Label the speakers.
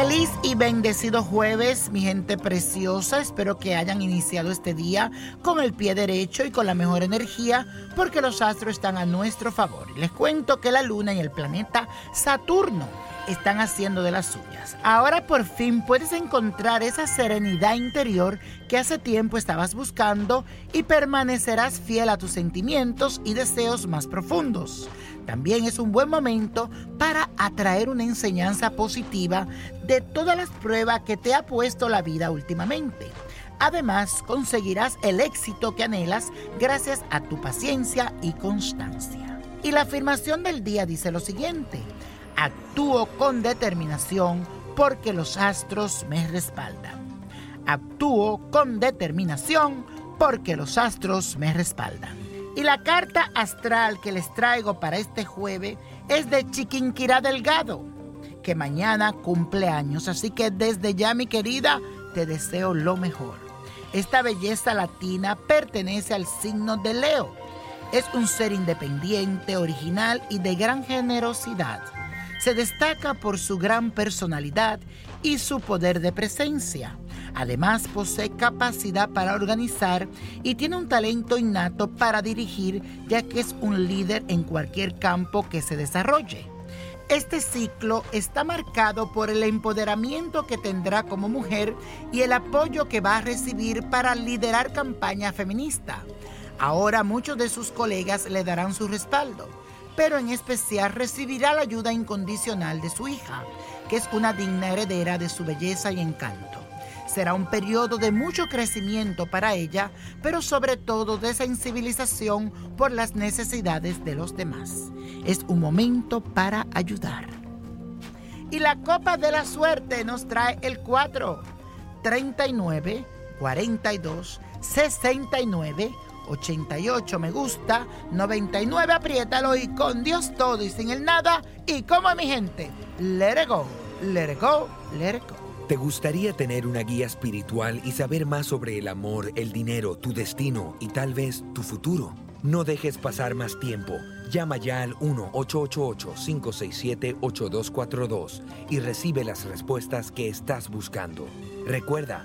Speaker 1: Feliz y bendecido jueves, mi gente preciosa. Espero que hayan iniciado este día con el pie derecho y con la mejor energía, porque los astros están a nuestro favor. Les cuento que la luna y el planeta Saturno están haciendo de las suyas. Ahora por fin puedes encontrar esa serenidad interior que hace tiempo estabas buscando y permanecerás fiel a tus sentimientos y deseos más profundos. También es un buen momento para atraer una enseñanza positiva de todas las pruebas que te ha puesto la vida últimamente. Además, conseguirás el éxito que anhelas gracias a tu paciencia y constancia. Y la afirmación del día dice lo siguiente, actúo con determinación porque los astros me respaldan. Actúo con determinación porque los astros me respaldan. Y la carta astral que les traigo para este jueves es de Chiquinquirá Delgado, que mañana cumple años. Así que desde ya, mi querida, te deseo lo mejor. Esta belleza latina pertenece al signo de Leo. Es un ser independiente, original y de gran generosidad. Se destaca por su gran personalidad y su poder de presencia. Además, posee capacidad para organizar y tiene un talento innato para dirigir, ya que es un líder en cualquier campo que se desarrolle. Este ciclo está marcado por el empoderamiento que tendrá como mujer y el apoyo que va a recibir para liderar campaña feminista. Ahora muchos de sus colegas le darán su respaldo, pero en especial recibirá la ayuda incondicional de su hija, que es una digna heredera de su belleza y encanto. Será un periodo de mucho crecimiento para ella, pero sobre todo de sensibilización por las necesidades de los demás. Es un momento para ayudar. Y la copa de la suerte nos trae el 4, 39, 42, 69, 88 me gusta, 99 apriétalo y con Dios todo y sin el nada. Y como mi gente, let it go, let go, let go.
Speaker 2: ¿Te gustaría tener una guía espiritual y saber más sobre el amor, el dinero, tu destino y tal vez tu futuro? No dejes pasar más tiempo. Llama ya al 1-888-567-8242 y recibe las respuestas que estás buscando. Recuerda,